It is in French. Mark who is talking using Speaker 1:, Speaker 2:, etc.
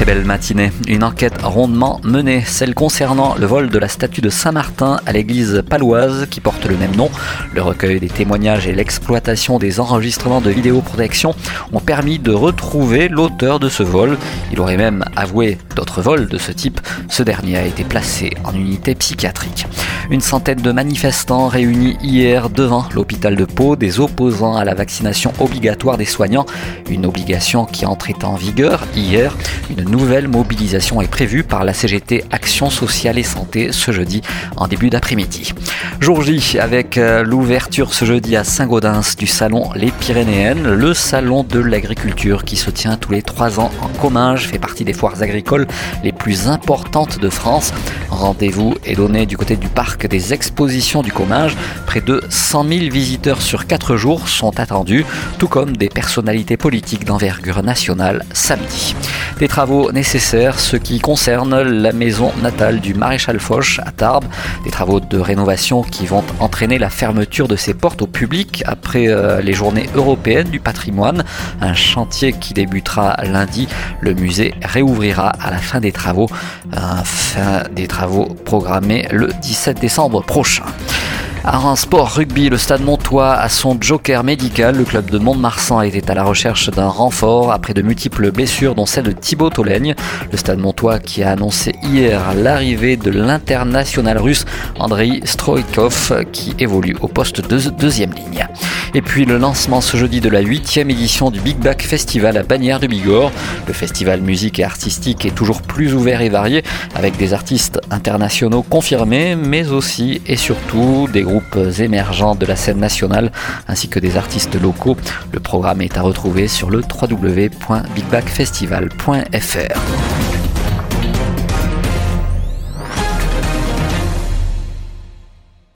Speaker 1: très belle matinée. Une enquête rondement menée, celle concernant le vol de la statue de Saint-Martin à l'église paloise qui porte le même nom. Le recueil des témoignages et l'exploitation des enregistrements de vidéoprotection ont permis de retrouver l'auteur de ce vol. Il aurait même avoué d'autres vols de ce type. Ce dernier a été placé en unité psychiatrique. Une centaine de manifestants réunis hier devant l'hôpital de Pau, des opposants à la vaccination obligatoire des soignants, une obligation qui entrait en vigueur hier. Une nouvelle mobilisation est prévue par la CGT Action sociale et santé ce jeudi en début d'après-midi. Jour J avec euh, l'ouverture ce jeudi à Saint-Gaudens du salon Les Pyrénéennes, le salon de l'agriculture qui se tient tous les trois ans en Comminges, fait partie des foires agricoles les plus importantes de France. Rendez-vous est donné du côté du parc des expositions du Comminges. Près de 100 000 visiteurs sur quatre jours sont attendus, tout comme des personnalités politiques d'envergure nationale samedi. Des travaux nécessaires, ce qui concerne la maison natale du maréchal Foch à Tarbes. Des travaux de rénovation qui vont entraîner la fermeture de ses portes au public après euh, les journées européennes du patrimoine. Un chantier qui débutera lundi. Le musée réouvrira à la fin des travaux. fin des travaux programmés le 17 décembre prochain. À sport rugby, le stade Montois a son joker médical. Le club de Mont-de-Marsan était à la recherche d'un renfort après de multiples blessures, dont celle de Thibaut Tolègne. Le stade Montois qui a annoncé hier l'arrivée de l'international russe Andrei Stroikov qui évolue au poste de deuxième ligne. Et puis le lancement ce jeudi de la huitième édition du Big Back Festival à Bagnères de Bigorre. Le festival musique et artistique est toujours plus ouvert et varié avec des artistes internationaux confirmés mais aussi et surtout des groupes émergents de la scène nationale ainsi que des artistes locaux. Le programme est à retrouver sur le www.bigbackfestival.fr.